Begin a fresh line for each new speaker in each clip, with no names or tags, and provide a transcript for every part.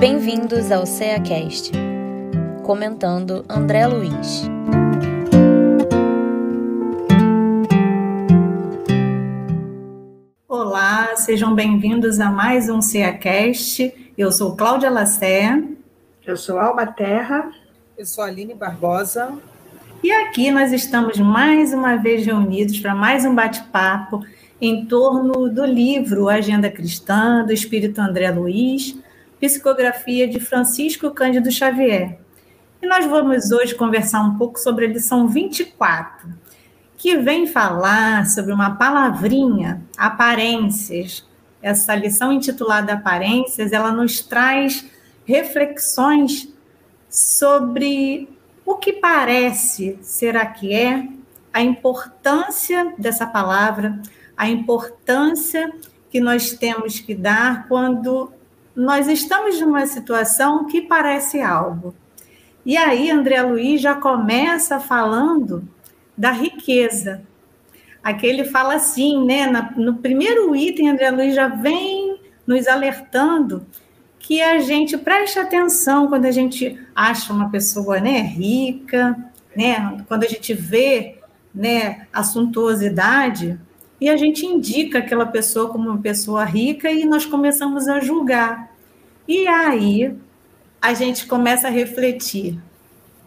Bem-vindos ao CEACast, comentando André Luiz.
Olá, sejam bem-vindos a mais um CEACast. Eu sou Cláudia Lacé.
Eu sou Alba Terra.
Eu sou Aline Barbosa.
E aqui nós estamos mais uma vez reunidos para mais um bate-papo em torno do livro Agenda Cristã, do Espírito André Luiz, psicografia de Francisco Cândido Xavier. E nós vamos hoje conversar um pouco sobre a lição 24, que vem falar sobre uma palavrinha, aparências. Essa lição intitulada Aparências, ela nos traz reflexões sobre o que parece, será que é, a importância dessa palavra, a importância que nós temos que dar quando nós estamos numa situação que parece algo. E aí, André Luiz já começa falando da riqueza. Aqui ele fala assim, né? No primeiro item, André Luiz já vem nos alertando que a gente preste atenção quando a gente acha uma pessoa né, rica, né? Quando a gente vê né, a suntuosidade, e a gente indica aquela pessoa como uma pessoa rica e nós começamos a julgar. E aí a gente começa a refletir: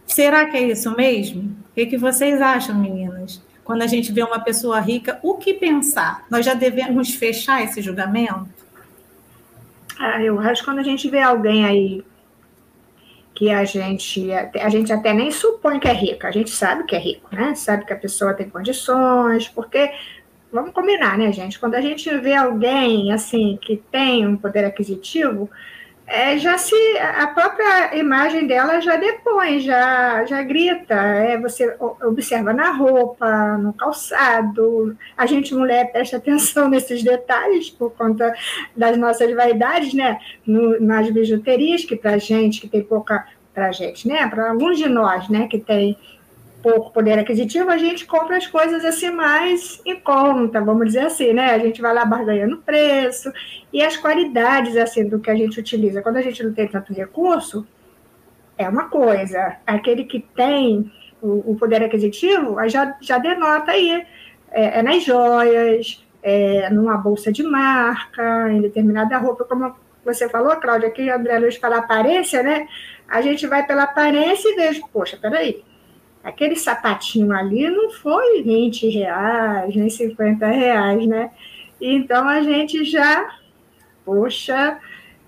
será que é isso mesmo? O que, que vocês acham, meninas? Quando a gente vê uma pessoa rica, o que pensar? Nós já devemos fechar esse julgamento?
Ah, eu acho que quando a gente vê alguém aí que a gente, a gente até nem supõe que é rico, a gente sabe que é rico, né? Sabe que a pessoa tem condições, porque vamos combinar, né, gente? Quando a gente vê alguém assim que tem um poder aquisitivo, é, já se a própria imagem dela já depõe, já já grita. É, você observa na roupa, no calçado. A gente mulher presta atenção nesses detalhes por conta das nossas vaidades, né? No, nas bijuterias que para gente que tem pouca para gente, né? Para alguns de nós, né? Que tem pouco poder aquisitivo, a gente compra as coisas assim mais em conta, vamos dizer assim, né? A gente vai lá barganhando preço e as qualidades assim do que a gente utiliza. Quando a gente não tem tanto recurso, é uma coisa. Aquele que tem o, o poder aquisitivo já, já denota aí. É, é nas joias, é, numa bolsa de marca, em determinada roupa, como você falou, Cláudia, aqui André Luiz fala aparência, né? A gente vai pela aparência e vejo, poxa, peraí, aquele sapatinho ali não foi 20 reais, nem 50 reais, né? Então a gente já, poxa,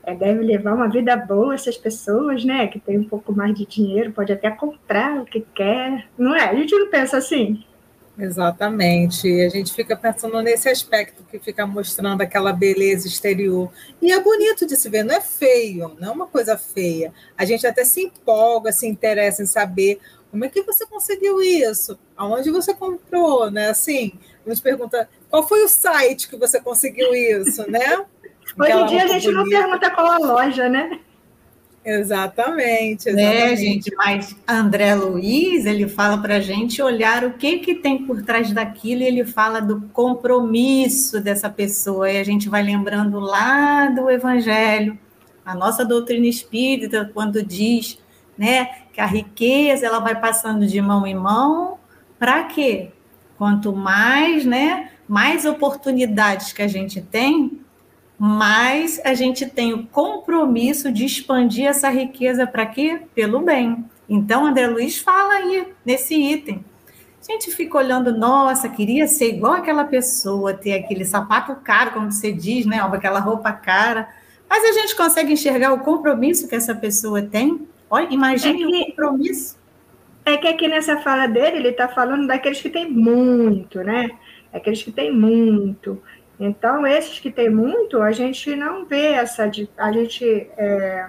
é, deve levar uma vida boa essas pessoas, né? Que tem um pouco mais de dinheiro, pode até comprar o que quer, não é? A gente não pensa assim.
Exatamente. A gente fica pensando nesse aspecto que fica mostrando aquela beleza exterior. E é bonito de se ver, não é feio, não é uma coisa feia. A gente até se empolga, se interessa em saber como é que você conseguiu isso? Aonde você comprou, né? Assim, a gente pergunta qual foi o site que você conseguiu isso, né?
Hoje em dia a gente bonita. não pergunta qual a loja, né?
Exatamente,
né, exatamente. Né, gente? Mas André Luiz, ele fala para a gente olhar o que, que tem por trás daquilo e ele fala do compromisso dessa pessoa. E a gente vai lembrando lá do Evangelho, a nossa doutrina espírita, quando diz né? Que a riqueza ela vai passando de mão em mão, para quê? Quanto mais, né, mais oportunidades que a gente tem, mais a gente tem o compromisso de expandir essa riqueza para quê? Pelo bem. Então, André Luiz fala aí nesse item. A gente fica olhando, nossa, queria ser igual aquela pessoa, ter aquele sapato caro, como você diz, né? Aquela roupa cara. Mas a gente consegue enxergar o compromisso que essa pessoa tem Olha, imagine é que, o compromisso.
É que aqui nessa fala dele, ele está falando daqueles que têm muito, né? Aqueles que têm muito. Então, esses que têm muito, a gente não vê essa. A gente. É,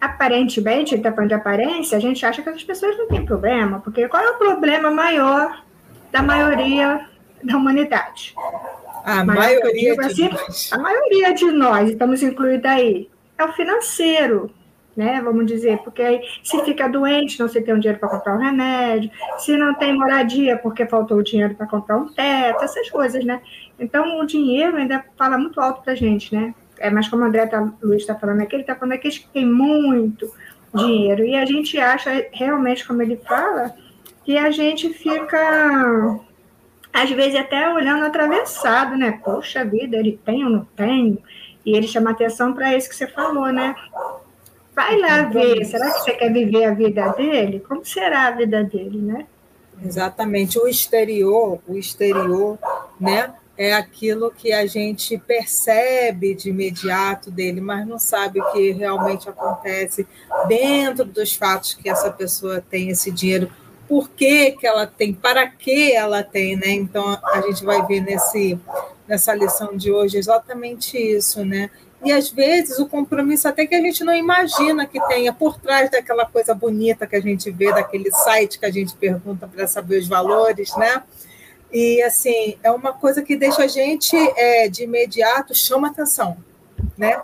aparentemente, está falando de aparência, a gente acha que essas pessoas não têm problema, porque qual é o problema maior da maioria da humanidade?
A maioria de assim,
nós. A maioria de nós, estamos incluídos aí, é o financeiro né? Vamos dizer, porque aí se fica doente, não se tem um dinheiro para comprar um remédio, se não tem moradia porque faltou o dinheiro para comprar um teto, essas coisas, né? Então o dinheiro ainda fala muito alto para a gente, né? é, mas como o André tá, Luiz está falando aqui, ele está falando aqueles que têm muito dinheiro. E a gente acha, realmente, como ele fala, que a gente fica, às vezes, até olhando atravessado, né? Poxa vida, ele tem ou não tem? E ele chama atenção para isso que você falou, né? Vai lá ver, será que você quer viver a vida dele? Como será a vida dele, né?
Exatamente, o exterior, o exterior, né? É aquilo que a gente percebe de imediato dele, mas não sabe o que realmente acontece dentro dos fatos que essa pessoa tem esse dinheiro, por que, que ela tem, para que ela tem, né? Então a gente vai ver nesse, nessa lição de hoje exatamente isso, né? E às vezes o compromisso até que a gente não imagina que tenha por trás daquela coisa bonita que a gente vê, daquele site que a gente pergunta para saber os valores, né? E assim, é uma coisa que deixa a gente é, de imediato chama atenção, né?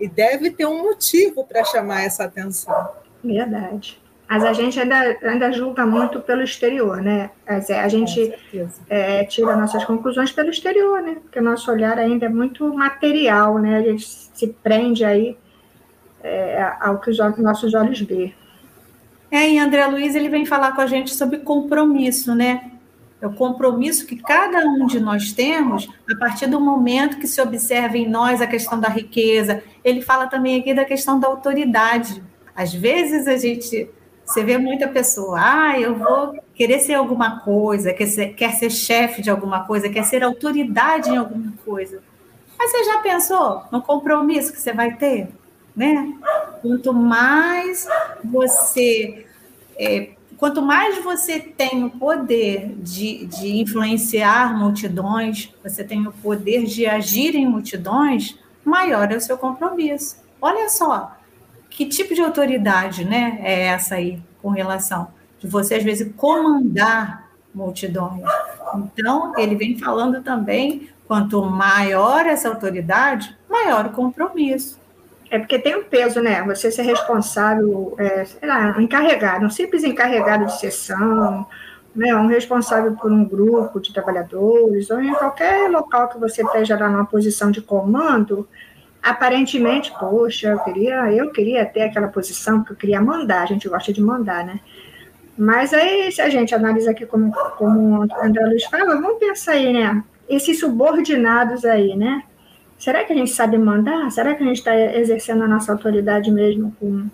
E deve ter um motivo para chamar essa atenção.
Verdade. Mas a gente ainda, ainda julga muito pelo exterior, né? A gente é, tira nossas conclusões pelo exterior, né? Porque o nosso olhar ainda é muito material, né? A gente se prende aí é, ao que os nossos olhos vê.
É, e André Luiz ele vem falar com a gente sobre compromisso, né? É o compromisso que cada um de nós temos a partir do momento que se observa em nós a questão da riqueza. Ele fala também aqui da questão da autoridade. Às vezes a gente você vê muita pessoa, ah, eu vou querer ser alguma coisa, quer ser, quer ser chefe de alguma coisa, quer ser autoridade em alguma coisa. Mas você já pensou no compromisso que você vai ter? Né? Quanto mais você. É, quanto mais você tem o poder de, de influenciar multidões, você tem o poder de agir em multidões, maior é o seu compromisso. Olha só, que tipo de autoridade né, é essa aí com relação de você, às vezes, comandar multidões? Então, ele vem falando também, quanto maior essa autoridade, maior o compromisso.
É porque tem um peso, né? Você ser responsável, é, sei lá, um encarregado, um simples encarregado de sessão, né? um responsável por um grupo de trabalhadores, ou em qualquer local que você esteja lá numa posição de comando, aparentemente, poxa, eu queria, eu queria ter aquela posição, porque eu queria mandar, a gente gosta de mandar, né? Mas aí, se a gente analisa aqui como, como o André Luiz fala, vamos pensar aí, né? Esses subordinados aí, né? Será que a gente sabe mandar? Será que a gente está exercendo a nossa autoridade mesmo com...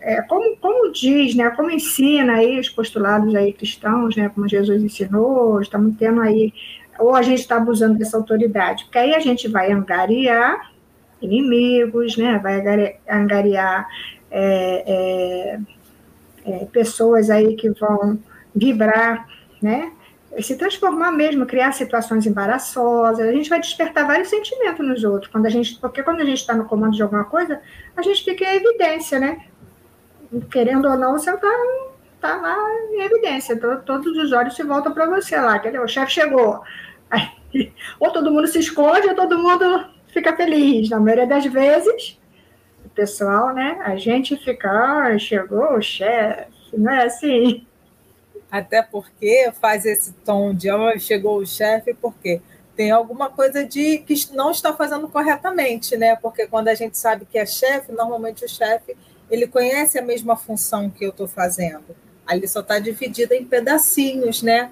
É, como, como diz, né? Como ensina aí os postulados aí cristãos, né? Como Jesus ensinou, estamos tendo aí... Ou a gente está abusando dessa autoridade? Porque aí a gente vai angariar inimigos, né? vai angariar é, é, é, pessoas aí que vão vibrar, né? Se transformar mesmo, criar situações embaraçosas, a gente vai despertar vários sentimentos nos outros, quando a gente, porque quando a gente está no comando de alguma coisa, a gente fica em evidência, né? Querendo ou não, você está tá lá em evidência, todos os olhos se voltam para você lá, entendeu? O chefe chegou. Aí, ou todo mundo se esconde, ou todo mundo fica feliz. Na maioria das vezes, o pessoal, né? A gente fica, ah, chegou o chefe, não é assim.
Até porque faz esse tom de oh, chegou o chefe, porque tem alguma coisa de que não está fazendo corretamente, né? Porque quando a gente sabe que é chefe, normalmente o chefe ele conhece a mesma função que eu estou fazendo. Ali só está dividida em pedacinhos, né?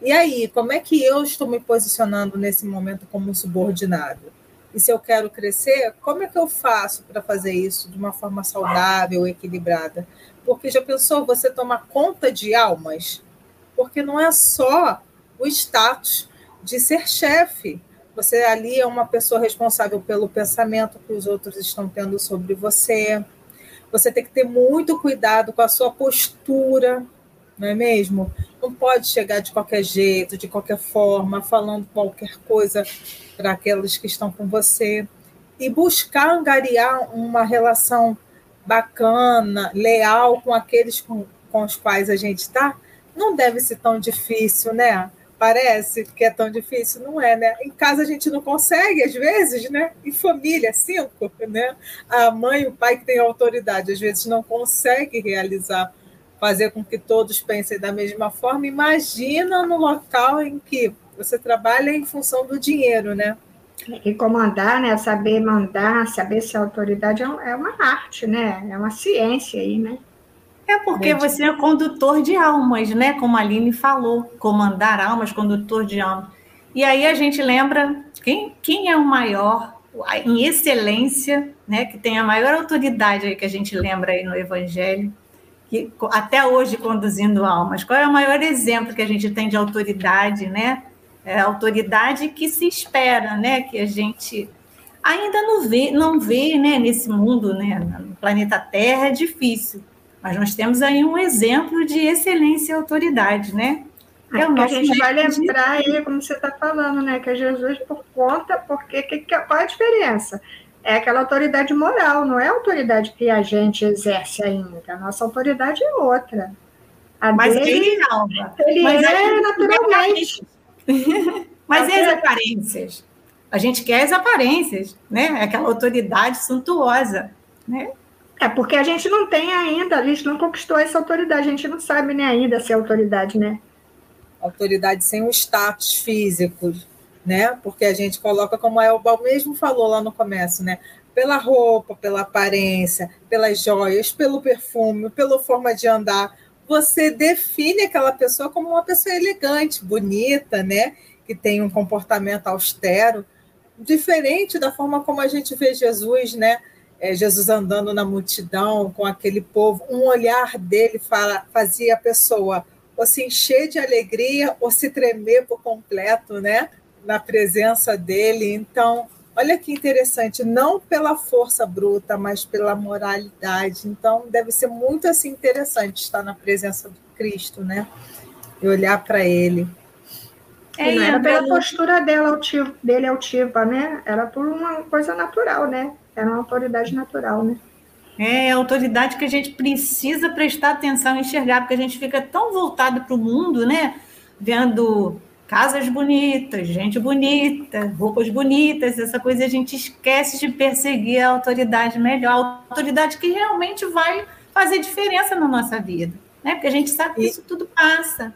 E aí, como é que eu estou me posicionando nesse momento como subordinado? E se eu quero crescer, como é que eu faço para fazer isso de uma forma saudável, equilibrada? Porque já pensou você tomar conta de almas? Porque não é só o status de ser chefe. Você ali é uma pessoa responsável pelo pensamento que os outros estão tendo sobre você. Você tem que ter muito cuidado com a sua postura, não é mesmo? Não pode chegar de qualquer jeito, de qualquer forma, falando qualquer coisa para aqueles que estão com você e buscar angariar uma relação bacana, leal com aqueles com, com os quais a gente está, não deve ser tão difícil, né? Parece que é tão difícil, não é, né? Em casa a gente não consegue, às vezes, né? Em família, cinco, né? A mãe e o pai que têm autoridade, às vezes não consegue realizar, fazer com que todos pensem da mesma forma. Imagina no local em que você trabalha em função do dinheiro, né?
E comandar, né? Saber mandar, saber ser autoridade é, é uma arte, né? É uma ciência aí, né?
É porque você é condutor de almas, né? Como a Aline falou, comandar almas, condutor de almas. E aí a gente lembra quem, quem é o maior em excelência, né? Que tem a maior autoridade aí que a gente lembra aí no Evangelho, que até hoje conduzindo almas. Qual é o maior exemplo que a gente tem de autoridade, né? É a autoridade que se espera, né? Que a gente ainda não vê, não vê, né? Nesse mundo, né? No planeta Terra é difícil mas nós temos aí um exemplo de excelência e autoridade, né?
É o nosso a gente vai lembrar aí, como você está falando, né? Que é Jesus por conta, porque que, que, qual é a diferença? É aquela autoridade moral, não é a autoridade que a gente exerce ainda. A nossa autoridade é outra.
A Mas dele, ele, Alba, ele Mas é naturalmente. Mas e as aparências? A gente quer as aparências, né? Aquela autoridade suntuosa, né?
É porque a gente não tem ainda, a gente não conquistou essa autoridade, a gente não sabe nem ainda se é autoridade, né?
Autoridade sem um status físico, né? Porque a gente coloca, como a Elba mesmo falou lá no começo, né? Pela roupa, pela aparência, pelas joias, pelo perfume, pela forma de andar. Você define aquela pessoa como uma pessoa elegante, bonita, né? Que tem um comportamento austero, diferente da forma como a gente vê Jesus, né? é, Jesus andando na multidão com aquele povo, um olhar dele fala, fazia a pessoa ou se encher de alegria ou se tremer por completo, né? Na presença dele. Então, olha que interessante, não pela força bruta, mas pela moralidade. Então, deve ser muito assim interessante estar na presença de Cristo, né? E olhar para ele.
É, não era pela postura dela altiva, dele altiva, né? Era por uma coisa natural, né? Era uma autoridade natural, né?
É, a autoridade que a gente precisa prestar atenção e enxergar, porque a gente fica tão voltado para o mundo, né? Vendo casas bonitas, gente bonita, roupas bonitas, essa coisa, a gente esquece de perseguir a autoridade melhor, a autoridade que realmente vai fazer diferença na nossa vida, né? Porque a gente sabe que isso tudo passa.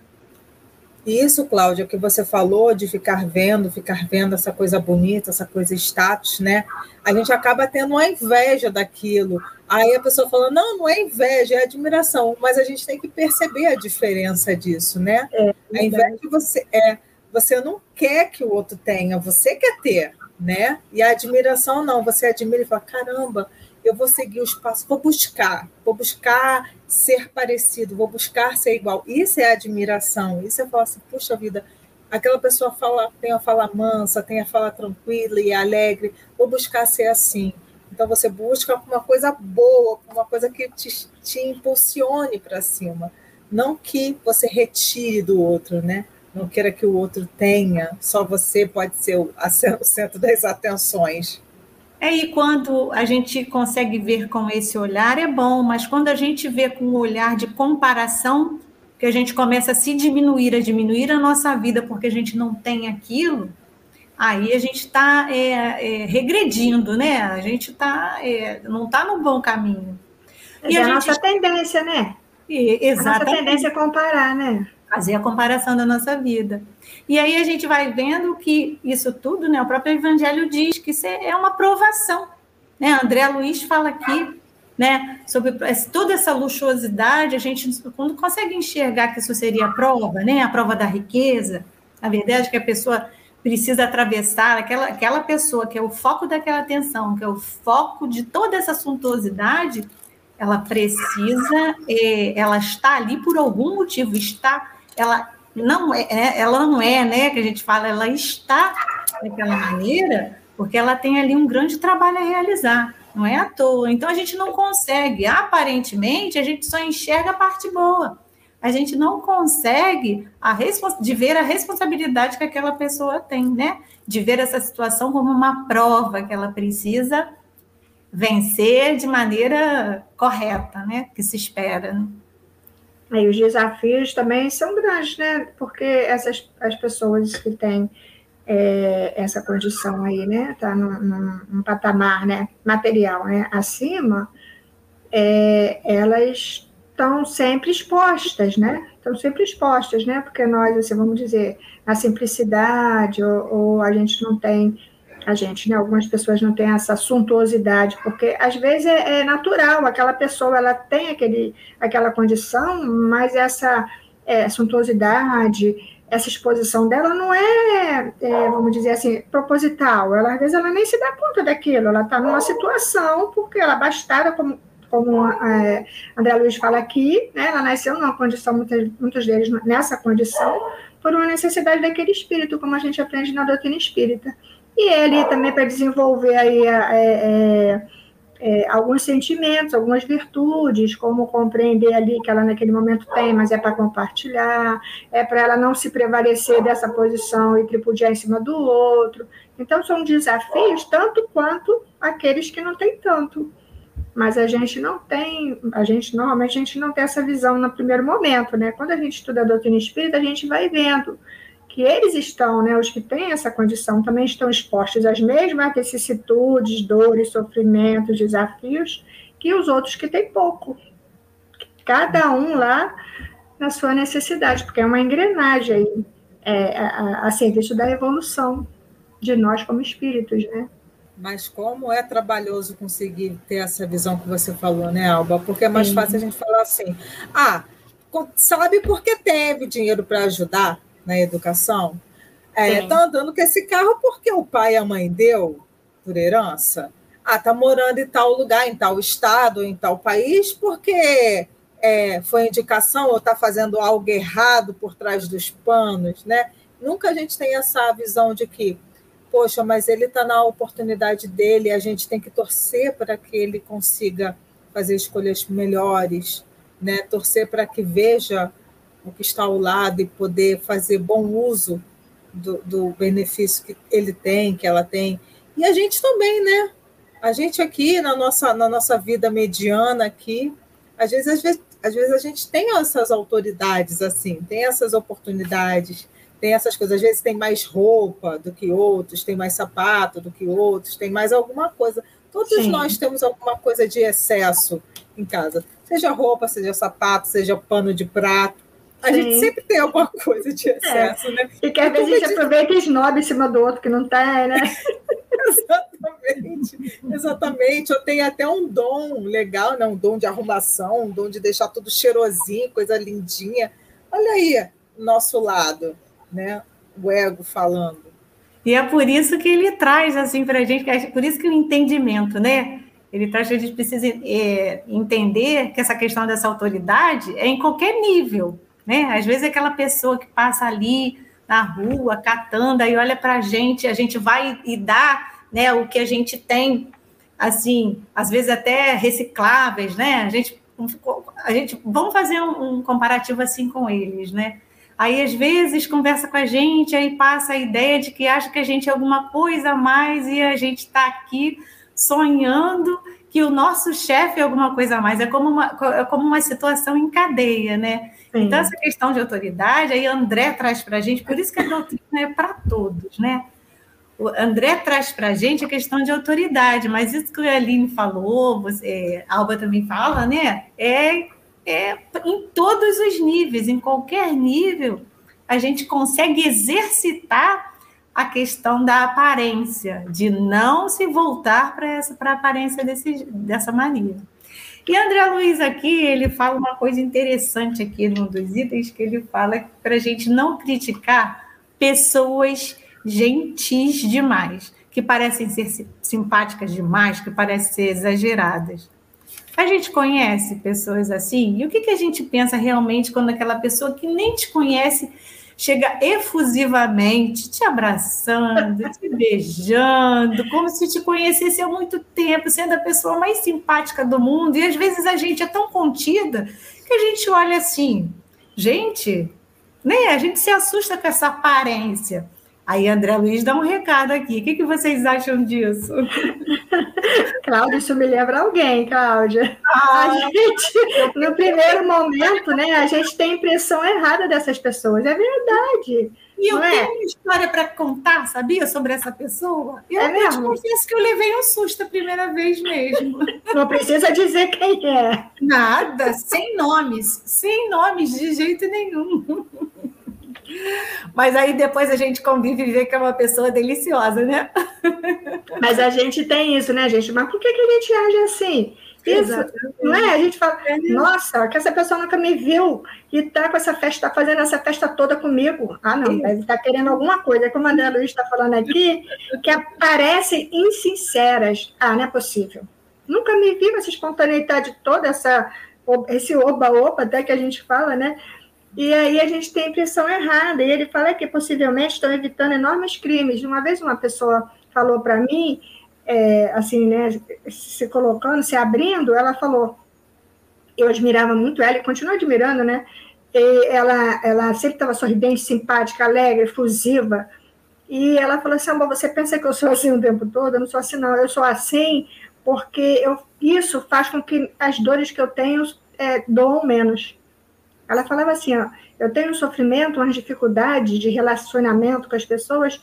Isso, Cláudia, que você falou de ficar vendo, ficar vendo essa coisa bonita, essa coisa status, né? A gente acaba tendo uma inveja daquilo. Aí a pessoa fala: não, não é inveja, é admiração. Mas a gente tem que perceber a diferença disso, né? É, a inveja você é, você não quer que o outro tenha, você quer ter, né? E a admiração não, você admira e fala: caramba, eu vou seguir os passos, vou buscar, vou buscar ser parecido, vou buscar ser igual. Isso é admiração, isso é falar assim, puxa vida, aquela pessoa fala, tem a fala mansa, tem a fala tranquila e alegre, vou buscar ser assim. Então você busca uma coisa boa, uma coisa que te, te impulsione para cima, não que você retire do outro, né? Não queira que o outro tenha, só você pode ser o, o centro das atenções.
É, e quando a gente consegue ver com esse olhar, é bom, mas quando a gente vê com um olhar de comparação, que a gente começa a se diminuir, a diminuir a nossa vida porque a gente não tem aquilo, aí a gente está é, é, regredindo, né? A gente tá, é, não está no bom caminho.
e é a, gente... nossa tendência, né?
exatamente. A
nossa tendência é comparar, né?
Fazer a comparação da nossa vida. E aí a gente vai vendo que isso tudo, né, o próprio Evangelho diz que isso é uma provação. Né? André Luiz fala aqui né, sobre toda essa luxuosidade, a gente quando consegue enxergar que isso seria a prova, né, a prova da riqueza, a verdade é que a pessoa precisa atravessar, aquela, aquela pessoa que é o foco daquela atenção, que é o foco de toda essa suntuosidade, ela precisa, é, ela está ali por algum motivo, está, ela não é, é, ela não é, né, que a gente fala, ela está daquela maneira, porque ela tem ali um grande trabalho a realizar, não é à toa. Então a gente não consegue, aparentemente, a gente só enxerga a parte boa. A gente não consegue a de ver a responsabilidade que aquela pessoa tem, né? De ver essa situação como uma prova que ela precisa vencer de maneira correta, né? Que se espera. Né?
Aí os desafios também são grandes, né? Porque essas as pessoas que têm é, essa condição aí, né? Tá num, num, num, patamar, né? Material, né? Acima, é, elas estão sempre expostas, né? Estão sempre expostas, né? Porque nós, assim, vamos dizer, na simplicidade, ou, ou a gente não tem a gente, né? Algumas pessoas não têm essa suntuosidade, porque às vezes é, é natural, aquela pessoa ela tem aquele, aquela condição, mas essa é, suntuosidade, essa exposição dela não é, é, vamos dizer assim, proposital. Ela às vezes ela nem se dá conta daquilo, ela está numa situação porque ela bastada como como é, André Luiz fala aqui, né, ela nasceu numa condição, muitos, muitos deles nessa condição, por uma necessidade daquele espírito, como a gente aprende na doutrina espírita. E ele também para desenvolver aí é, é, é, alguns sentimentos, algumas virtudes, como compreender ali que ela naquele momento tem, mas é para compartilhar, é para ela não se prevalecer dessa posição e tripudiar em cima do outro. Então são desafios tanto quanto aqueles que não têm tanto. Mas a gente não tem, a gente normalmente a gente não tem essa visão no primeiro momento, né? Quando a gente estuda a doutrina espírita, a gente vai vendo que eles estão, né, os que têm essa condição, também estão expostos às mesmas vicissitudes, dores, sofrimentos, desafios, que os outros que têm pouco. Cada um lá na sua necessidade, porque é uma engrenagem aí, é, a, a serviço da evolução de nós como espíritos, né?
Mas como é trabalhoso conseguir ter essa visão que você falou, né, Alba? Porque é mais Sim. fácil a gente falar assim: ah, sabe por que teve dinheiro para ajudar? Na educação, é, tá andando com esse carro porque o pai e a mãe deu por herança. Ah, tá morando em tal lugar, em tal estado, em tal país, porque é, foi indicação ou está fazendo algo errado por trás dos panos, né? Nunca a gente tem essa visão de que, poxa, mas ele está na oportunidade dele, a gente tem que torcer para que ele consiga fazer escolhas melhores, né? Torcer para que veja o que está ao lado e poder fazer bom uso do, do benefício que ele tem, que ela tem. E a gente também, né? A gente aqui na nossa, na nossa vida mediana aqui, às vezes, às vezes, às vezes a gente tem essas autoridades assim, tem essas oportunidades, tem essas coisas. Às vezes tem mais roupa do que outros, tem mais sapato do que outros, tem mais alguma coisa. Todos Sim. nós temos alguma coisa de excesso em casa, seja roupa, seja sapato, seja pano de prato. A Sim. gente sempre tem alguma coisa de excesso, é. né?
E que às vezes a gente aproveita e esnoba em cima do outro que não tem, né?
exatamente, exatamente. Eu tenho até um dom legal, né? um dom de arrumação, um dom de deixar tudo cheirosinho, coisa lindinha. Olha aí, nosso lado, né? O ego falando.
E é por isso que ele traz assim para a gente, é por isso que o entendimento, né? Ele traz que a gente precisa é, entender que essa questão dessa autoridade é em qualquer nível né? Às vezes é aquela pessoa que passa ali na rua, catando, aí olha para a gente, a gente vai e dá né, o que a gente tem, assim, às vezes até recicláveis, né? A gente, a gente vamos fazer um, um comparativo assim com eles, né? Aí, às vezes, conversa com a gente, aí passa a ideia de que acha que a gente é alguma coisa a mais e a gente está aqui sonhando que o nosso chefe é alguma coisa a mais. É como uma, é como uma situação em cadeia, né? Sim. Então, essa questão de autoridade, aí André traz para a gente, por isso que a doutrina é para todos, né? O André traz para a gente a questão de autoridade, mas isso que a Aline falou, você, a Alba também fala, né? É, é em todos os níveis, em qualquer nível, a gente consegue exercitar a questão da aparência, de não se voltar para essa para a aparência desse, dessa maneira. E André Luiz aqui, ele fala uma coisa interessante aqui num dos itens, que ele fala para a gente não criticar pessoas gentis demais, que parecem ser simpáticas demais, que parecem ser exageradas. A gente conhece pessoas assim? E o que, que a gente pensa realmente quando aquela pessoa que nem te conhece chega efusivamente te abraçando, te beijando, como se te conhecesse há muito tempo, sendo a pessoa mais simpática do mundo. E às vezes a gente é tão contida que a gente olha assim, gente, né? A gente se assusta com essa aparência. Aí André Luiz dá um recado aqui. O que, que vocês acham disso?
Cláudia, isso me lembra alguém, Cláudia. Ah, a gente, no primeiro momento, né, a gente tem a impressão errada dessas pessoas. É verdade.
E eu tenho é? uma história para contar, sabia, sobre essa pessoa? Eu, é mesmo? confesso que eu levei um susto a primeira vez mesmo.
Não precisa dizer quem é.
Nada, sem nomes, sem nomes de jeito nenhum. Mas aí depois a gente convive e vê que é uma pessoa deliciosa, né?
Mas a gente tem isso, né, gente? Mas por que, que a gente age assim? Isso, não é? A gente fala, é. nossa, que essa pessoa nunca me viu e está com essa festa, está fazendo essa festa toda comigo. Ah, não, deve estar tá querendo alguma coisa. Como a André Luiz está falando aqui, que aparecem insinceras. Ah, não é possível. Nunca me vi essa espontaneidade toda, essa, esse oba-oba até que a gente fala, né? E aí a gente tem a impressão errada. E ele fala que possivelmente estão evitando enormes crimes. Uma vez uma pessoa falou para mim é, assim, né, se colocando, se abrindo, ela falou, eu admirava muito ela e continuo admirando, né? E ela, ela sempre estava sorridente, simpática, alegre, efusiva. E ela falou assim: Amor, você pensa que eu sou assim o tempo todo? Eu não sou assim, não. Eu sou assim porque eu, isso faz com que as dores que eu tenho é, doam menos. Ela falava assim: ó, eu tenho um sofrimento, umas dificuldades de relacionamento com as pessoas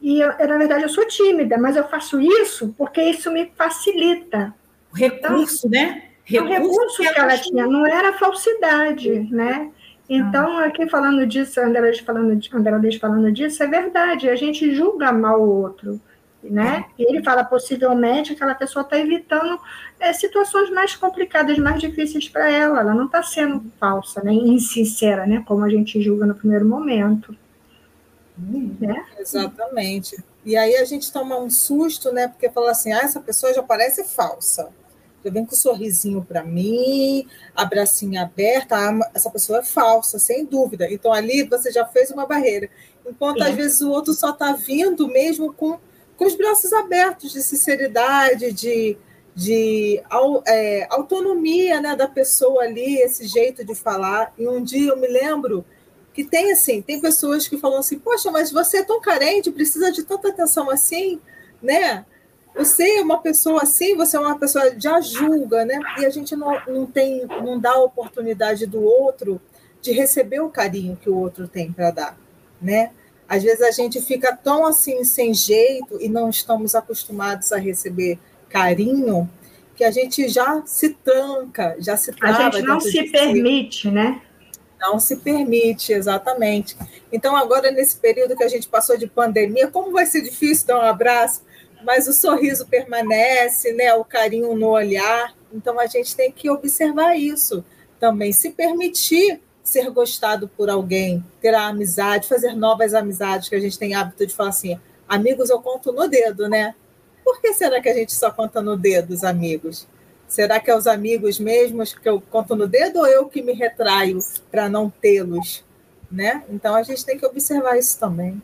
e, eu, na verdade, eu sou tímida, mas eu faço isso porque isso me facilita.
O recurso, então, né?
Recurso o recurso que, ela, tinha, não era falsidade, né? Então, ah. aqui falando disso, André falando, André falando disso, é verdade, a gente julga mal o outro, né? É. E ele fala, possivelmente, aquela pessoa está evitando é, situações mais complicadas, mais difíceis para ela, ela não está sendo falsa, né? insincera, né? Como a gente julga no primeiro momento.
Né? Exatamente. E aí a gente toma um susto, né? Porque fala assim: ah, essa pessoa já parece falsa. Já vem com um sorrisinho para mim, abracinho aberto, ah, essa pessoa é falsa, sem dúvida. Então ali você já fez uma barreira. Enquanto às vezes o outro só está vindo mesmo com, com os braços abertos de sinceridade, de, de é, autonomia né, da pessoa ali, esse jeito de falar. E um dia eu me lembro que tem assim, tem pessoas que falam assim, poxa, mas você é tão carente, precisa de tanta atenção assim, né? Você é uma pessoa assim, você é uma pessoa já julga, né? E a gente não, não tem, não dá a oportunidade do outro de receber o carinho que o outro tem para dar, né? Às vezes a gente fica tão assim sem jeito e não estamos acostumados a receber carinho que a gente já se tranca, já se trava.
A gente não se permite, si. né?
Não se permite, exatamente. Então, agora, nesse período que a gente passou de pandemia, como vai ser difícil dar um abraço, mas o sorriso permanece, né? o carinho no olhar. Então, a gente tem que observar isso também, se permitir ser gostado por alguém, ter a amizade, fazer novas amizades, que a gente tem hábito de falar assim, amigos eu conto no dedo, né? Por que será que a gente só conta no dedo os amigos? Será que é os amigos mesmos que eu conto no dedo ou eu que me retraio para não tê-los? Né? Então a gente tem que observar isso também.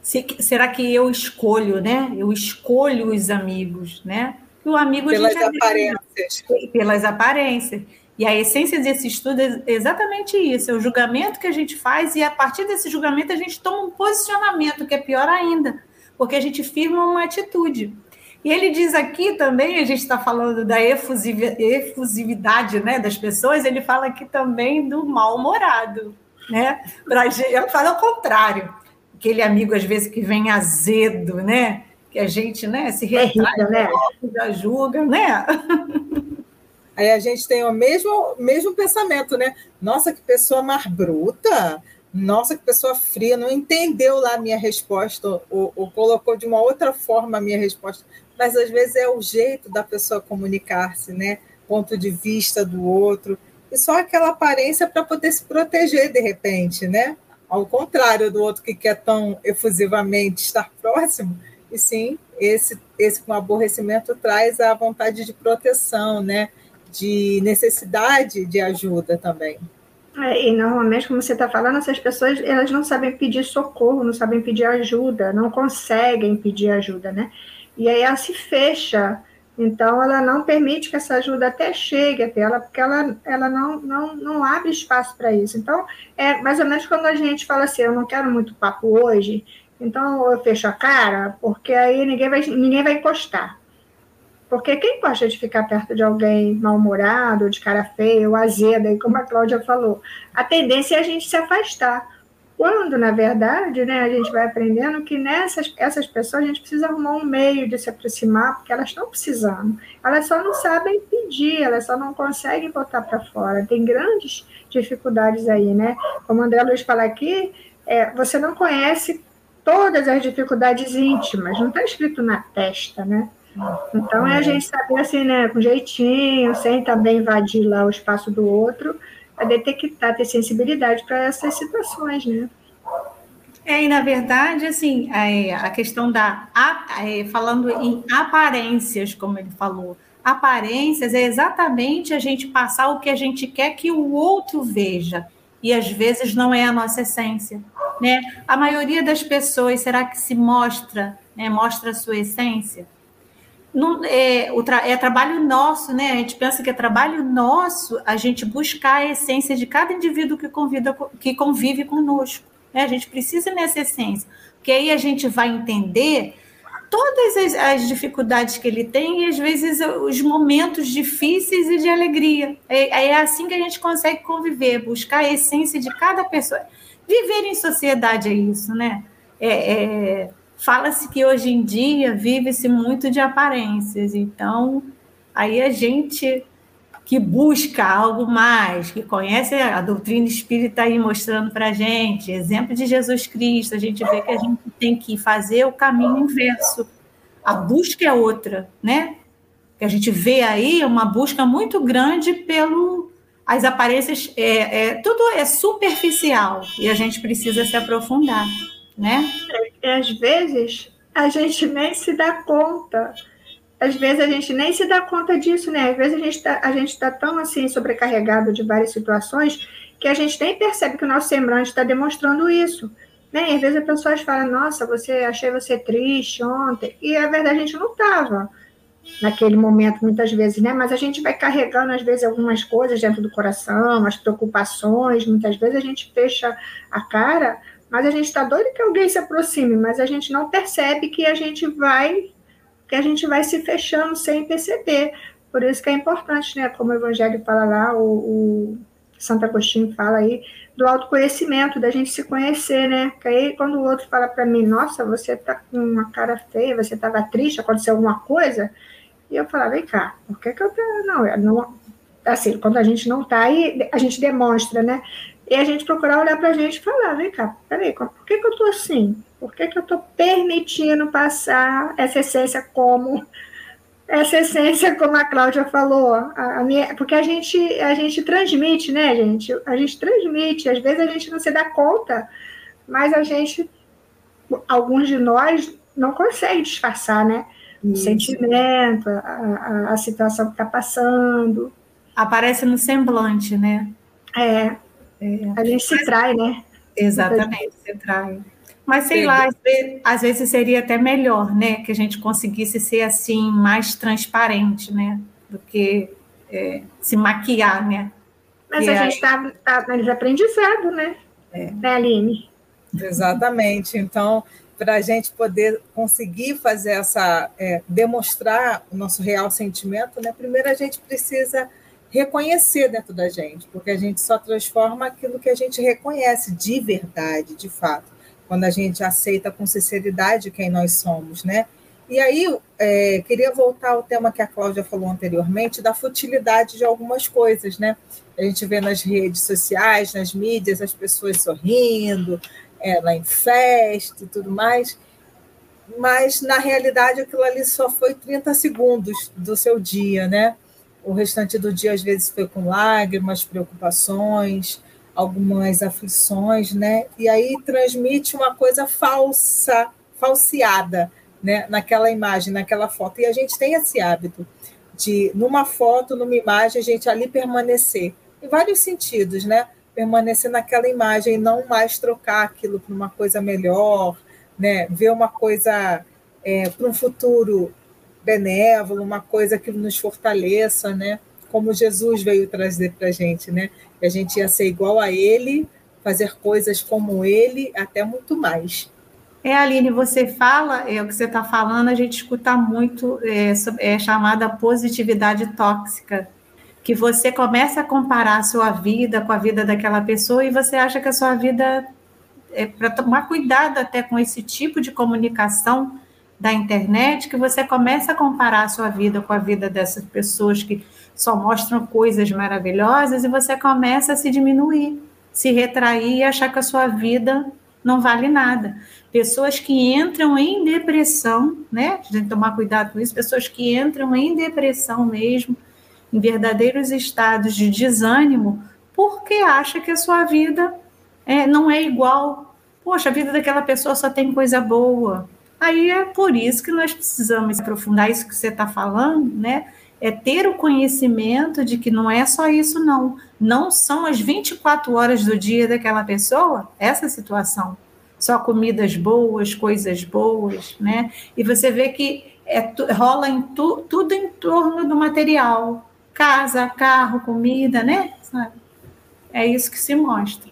Se, será que eu escolho, né? Eu escolho os amigos, né? O amigo
pelas aparências.
Pelas aparências. E a essência desse estudo é exatamente isso: é o julgamento que a gente faz, e a partir desse julgamento a gente toma um posicionamento, que é pior ainda, porque a gente firma uma atitude. E ele diz aqui também, a gente está falando da efusividade né, das pessoas, ele fala aqui também do mal-humorado. Né? Pra, eu falo ao contrário, aquele amigo, às vezes, que vem azedo, né? Que a gente né, se retrai, é né? já julga, né?
Aí a gente tem o mesmo, mesmo pensamento, né? Nossa, que pessoa mais bruta! nossa, que pessoa fria, não entendeu lá a minha resposta, ou, ou, colocou de uma outra forma a minha resposta. Mas às vezes é o jeito da pessoa comunicar-se, né? Ponto de vista do outro. E só aquela aparência para poder se proteger de repente, né? Ao contrário do outro que quer tão efusivamente estar próximo, e sim, esse, esse com aborrecimento traz a vontade de proteção, né? De necessidade de ajuda também.
É, e normalmente, como você está falando, essas pessoas elas não sabem pedir socorro, não sabem pedir ajuda, não conseguem pedir ajuda, né? E aí ela se fecha, então ela não permite que essa ajuda até chegue até ela, porque ela, ela não, não, não abre espaço para isso. Então, é mais ou menos quando a gente fala assim, eu não quero muito papo hoje, então eu fecho a cara, porque aí ninguém vai, ninguém vai encostar. Porque quem gosta de ficar perto de alguém mal-humorado, de cara feia, ou azeda, como a Cláudia falou, a tendência é a gente se afastar. Quando, na verdade, né, a gente vai aprendendo que nessas essas pessoas a gente precisa arrumar um meio de se aproximar, porque elas estão precisando. Elas só não sabem pedir, elas só não conseguem botar para fora. Tem grandes dificuldades aí, né? Como o André Luiz fala aqui, é, você não conhece todas as dificuldades íntimas, não está escrito na testa, né? Então é a gente saber assim, né, com jeitinho, sem também invadir lá o espaço do outro, a detectar, ter sensibilidade para essas situações, né?
É, e na verdade, assim, a, a questão da. É, falando em aparências, como ele falou, aparências é exatamente a gente passar o que a gente quer que o outro veja. E às vezes não é a nossa essência. Né? A maioria das pessoas, será que se mostra, né, mostra a sua essência? Não, é, o tra é trabalho nosso, né? A gente pensa que é trabalho nosso a gente buscar a essência de cada indivíduo que, convida, que convive conosco. Né? A gente precisa nessa essência, porque aí a gente vai entender todas as, as, dificuldades que ele tem e às vezes os momentos difíceis e de alegria. É, é assim que a gente consegue conviver, buscar a essência de cada pessoa. Viver em sociedade é isso, né? É, é, Fala-se que hoje em dia vive-se muito de aparências, então aí a gente que busca algo mais, que conhece a doutrina espírita aí mostrando para a gente, exemplo de Jesus Cristo, a gente vê que a gente tem que fazer o caminho inverso. A busca é outra, né? Que a gente vê aí uma busca muito grande pelo as aparências, é, é, tudo é superficial e a gente precisa se aprofundar, né?
É, às vezes a gente nem se dá conta às vezes a gente nem se dá conta disso, né? Às vezes a gente está tá tão assim sobrecarregado de várias situações que a gente nem percebe que o nosso semblante está demonstrando isso. Né? E às vezes as pessoas falam, nossa, você achei você triste ontem. E a verdade a gente não estava naquele momento, muitas vezes, né? Mas a gente vai carregando, às vezes, algumas coisas dentro do coração, as preocupações, muitas vezes a gente fecha a cara, mas a gente está doido que alguém se aproxime, mas a gente não percebe que a gente vai que a gente vai se fechando sem perceber. Por isso que é importante, né? Como o Evangelho fala lá, o, o Santo Agostinho fala aí, do autoconhecimento, da gente se conhecer, né? Que aí quando o outro fala para mim, nossa, você tá com uma cara feia, você estava triste, aconteceu alguma coisa, e eu falava, vem cá, por que que eu não, não, assim, quando a gente não tá aí, a gente demonstra, né? E a gente procurar olhar para a gente e falar, vem cá, peraí, por que que eu tô assim? Por que, que eu estou permitindo passar essa essência como essa essência, como a Cláudia falou, a, a minha, porque a gente, a gente transmite, né, gente? A gente transmite, às vezes a gente não se dá conta, mas a gente, alguns de nós, não consegue disfarçar, né? O sentimento, a, a, a, situação que está passando.
Aparece no semblante, né?
É. é. A gente se trai, né?
Exatamente, se trai. Mas sei lá, às vezes seria até melhor, né? Que a gente conseguisse ser assim mais transparente, né? Do que é, se maquiar, né?
Mas a gente está tá, tá, tá aprendizado, né? É. Né, Aline?
Exatamente. Então, para a gente poder conseguir fazer essa, é, demonstrar o nosso real sentimento, né? Primeiro a gente precisa reconhecer dentro da gente, porque a gente só transforma aquilo que a gente reconhece de verdade, de fato quando a gente aceita com sinceridade quem nós somos, né? E aí, é, queria voltar ao tema que a Cláudia falou anteriormente, da futilidade de algumas coisas, né? A gente vê nas redes sociais, nas mídias, as pessoas sorrindo, é, lá em festa e tudo mais, mas na realidade aquilo ali só foi 30 segundos do seu dia, né? O restante do dia, às vezes, foi com lágrimas, preocupações, algumas aflições, né? E aí transmite uma coisa falsa, falseada, né? Naquela imagem, naquela foto. E a gente tem esse hábito de, numa foto, numa imagem, a gente ali permanecer, em vários sentidos, né? Permanecer naquela imagem não mais trocar aquilo para uma coisa melhor, né? Ver uma coisa é, para um futuro benévolo, uma coisa que nos fortaleça, né? Como Jesus veio trazer para a gente, né? que a gente ia ser igual a ele, fazer coisas como ele, até muito mais.
É, Aline, você fala, é o que você está falando, a gente escuta muito, é, é chamada positividade tóxica, que você começa a comparar a sua vida com a vida daquela pessoa e você acha que a sua vida é para tomar cuidado até com esse tipo de comunicação da internet, que você começa a comparar a sua vida com a vida dessas pessoas que só mostram coisas maravilhosas e você começa a se diminuir, se retrair e achar que a sua vida não vale nada. Pessoas que entram em depressão, né? A gente tem que tomar cuidado com isso, pessoas que entram em depressão mesmo, em verdadeiros estados de desânimo, porque acha que a sua vida é, não é igual. Poxa, a vida daquela pessoa só tem coisa boa. Aí é por isso que nós precisamos aprofundar isso que você está falando, né? É ter o conhecimento de que não é só isso, não. Não são as 24 horas do dia daquela pessoa, essa situação. Só comidas boas, coisas boas, né? E você vê que é, rola em tu, tudo em torno do material. Casa, carro, comida, né? É isso que se mostra.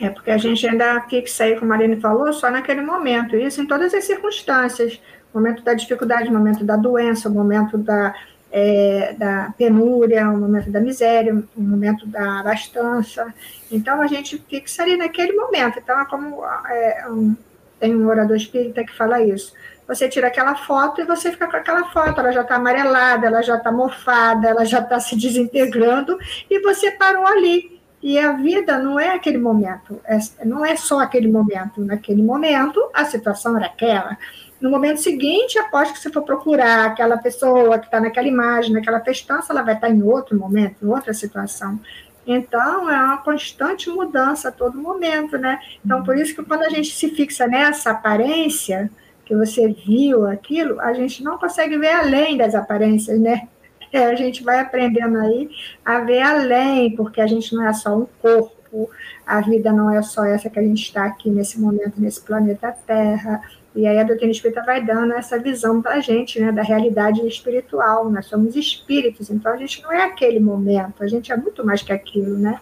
É porque a gente ainda fixa aí, como a Marina falou, só naquele momento, isso em todas as circunstâncias. Momento da dificuldade, momento da doença, momento da, é, da penúria, o momento da miséria, o momento da abastança. Então, a gente fixa ali naquele momento. Então, é como é, um, tem um orador espírita que fala isso. Você tira aquela foto e você fica com aquela foto. Ela já está amarelada, ela já está mofada, ela já está se desintegrando e você parou ali e a vida não é aquele momento, é, não é só aquele momento. Naquele momento, a situação era aquela. No momento seguinte, após que você for procurar aquela pessoa que está naquela imagem, naquela festança, ela vai estar em outro momento, em outra situação. Então, é uma constante mudança a todo momento, né? Então, por isso que quando a gente se fixa nessa aparência, que você viu aquilo, a gente não consegue ver além das aparências, né? É, a gente vai aprendendo aí a ver além, porque a gente não é só um corpo, a vida não é só essa que a gente está aqui nesse momento, nesse planeta Terra. E aí a doutrina espírita vai dando essa visão para a gente, né, da realidade espiritual. Nós somos espíritos, então a gente não é aquele momento, a gente é muito mais que aquilo, né?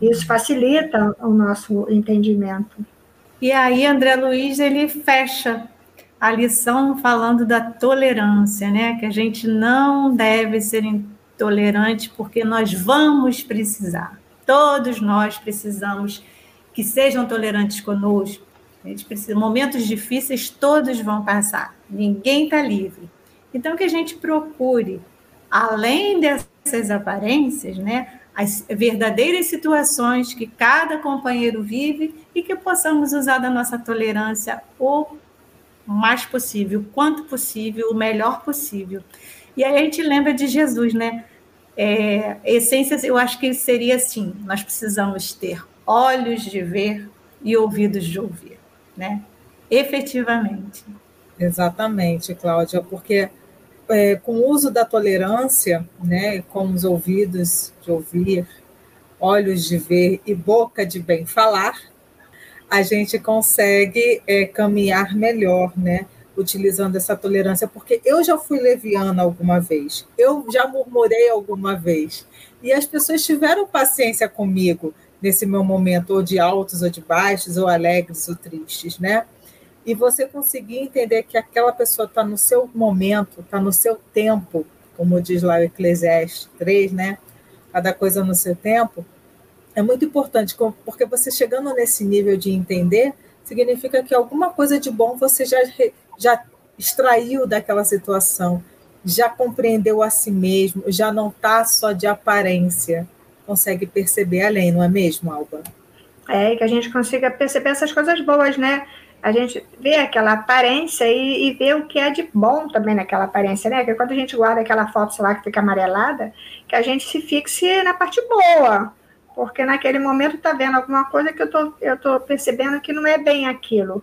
Isso facilita o nosso entendimento.
E aí André Luiz ele fecha a lição falando da tolerância, né? Que a gente não deve ser intolerante porque nós vamos precisar. Todos nós precisamos que sejam tolerantes conosco. A gente precisa, momentos difíceis todos vão passar. Ninguém está livre. Então que a gente procure, além dessas aparências, né? As verdadeiras situações que cada companheiro vive e que possamos usar da nossa tolerância o mais possível, quanto possível, o melhor possível. E aí a gente lembra de Jesus, né? É, essência, eu acho que seria assim: nós precisamos ter olhos de ver e ouvidos de ouvir, né? Efetivamente.
Exatamente, Cláudia, porque é, com o uso da tolerância, né, com os ouvidos de ouvir, olhos de ver e boca de bem falar, a gente consegue é, caminhar melhor, né? Utilizando essa tolerância, porque eu já fui leviana alguma vez, eu já murmurei alguma vez, e as pessoas tiveram paciência comigo nesse meu momento, ou de altos ou de baixos, ou alegres ou tristes, né? E você conseguir entender que aquela pessoa está no seu momento, está no seu tempo, como diz lá o Eclesiastes 3, né? Cada coisa no seu tempo, é muito importante, porque você chegando nesse nível de entender, significa que alguma coisa de bom você já, já extraiu daquela situação, já compreendeu a si mesmo, já não está só de aparência, consegue perceber além, não é mesmo, Alba?
É, que a gente consiga perceber essas coisas boas, né? A gente vê aquela aparência e, e vê o que é de bom também naquela aparência, né? Que quando a gente guarda aquela foto, sei lá, que fica amarelada, que a gente se fixe na parte boa, porque naquele momento está vendo alguma coisa que eu tô, eu tô percebendo que não é bem aquilo.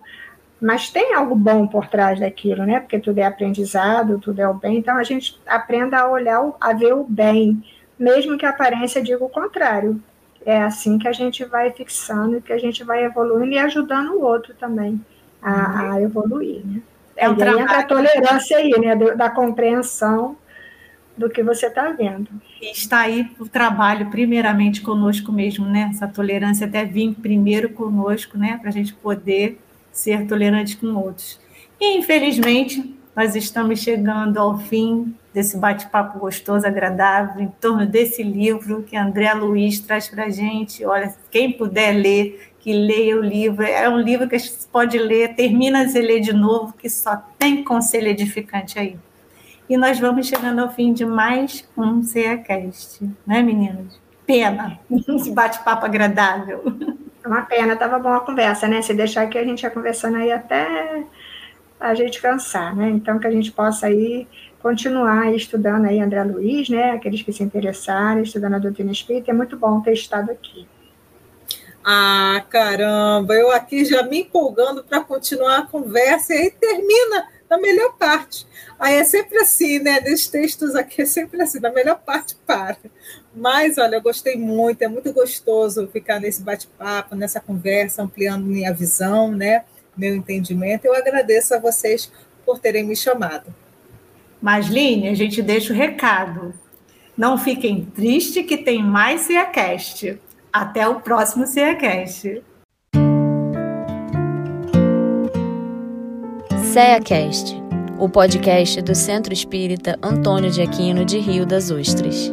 Mas tem algo bom por trás daquilo, né? Porque tudo é aprendizado, tudo é o bem. Então a gente aprenda a olhar, a ver o bem, mesmo que a aparência diga o contrário. É assim que a gente vai fixando, que a gente vai evoluindo e ajudando o outro também a, a evoluir, né? É um e aí entra a tolerância aí, né? Da compreensão do que você está vendo.
Está aí o trabalho, primeiramente conosco mesmo, né? Essa tolerância até vir primeiro conosco, né? Para a gente poder ser tolerante com outros. E, infelizmente, nós estamos chegando ao fim desse bate-papo gostoso, agradável, em torno desse livro que André Luiz traz para a gente. Olha, quem puder ler, que leia o livro. É um livro que a gente pode ler, termina de ler de novo, que só tem conselho edificante aí. E nós vamos chegando ao fim de mais um CEACast, né, meninas? Pena, esse bate-papo agradável.
É uma pena, tava bom a conversa, né? Se deixar aqui, a gente ia conversando aí até a gente cansar, né? Então, que a gente possa aí continuar estudando aí André Luiz, né? Aqueles que se interessarem, estudando a doutrina espírita, é muito bom ter estado aqui.
Ah, caramba, eu aqui já me empolgando para continuar a conversa e aí termina na melhor parte. Aí é sempre assim, né? Nesses textos aqui é sempre assim, na melhor parte para. Mas, olha, eu gostei muito, é muito gostoso ficar nesse bate-papo, nessa conversa, ampliando minha visão, né? Meu entendimento. Eu agradeço a vocês por terem me chamado.
Masline, a gente deixa o recado. Não fiquem tristes que tem mais CEACast. Até o próximo CEACast.
CEACast, o podcast do Centro Espírita Antônio de Aquino de Rio das Ostras.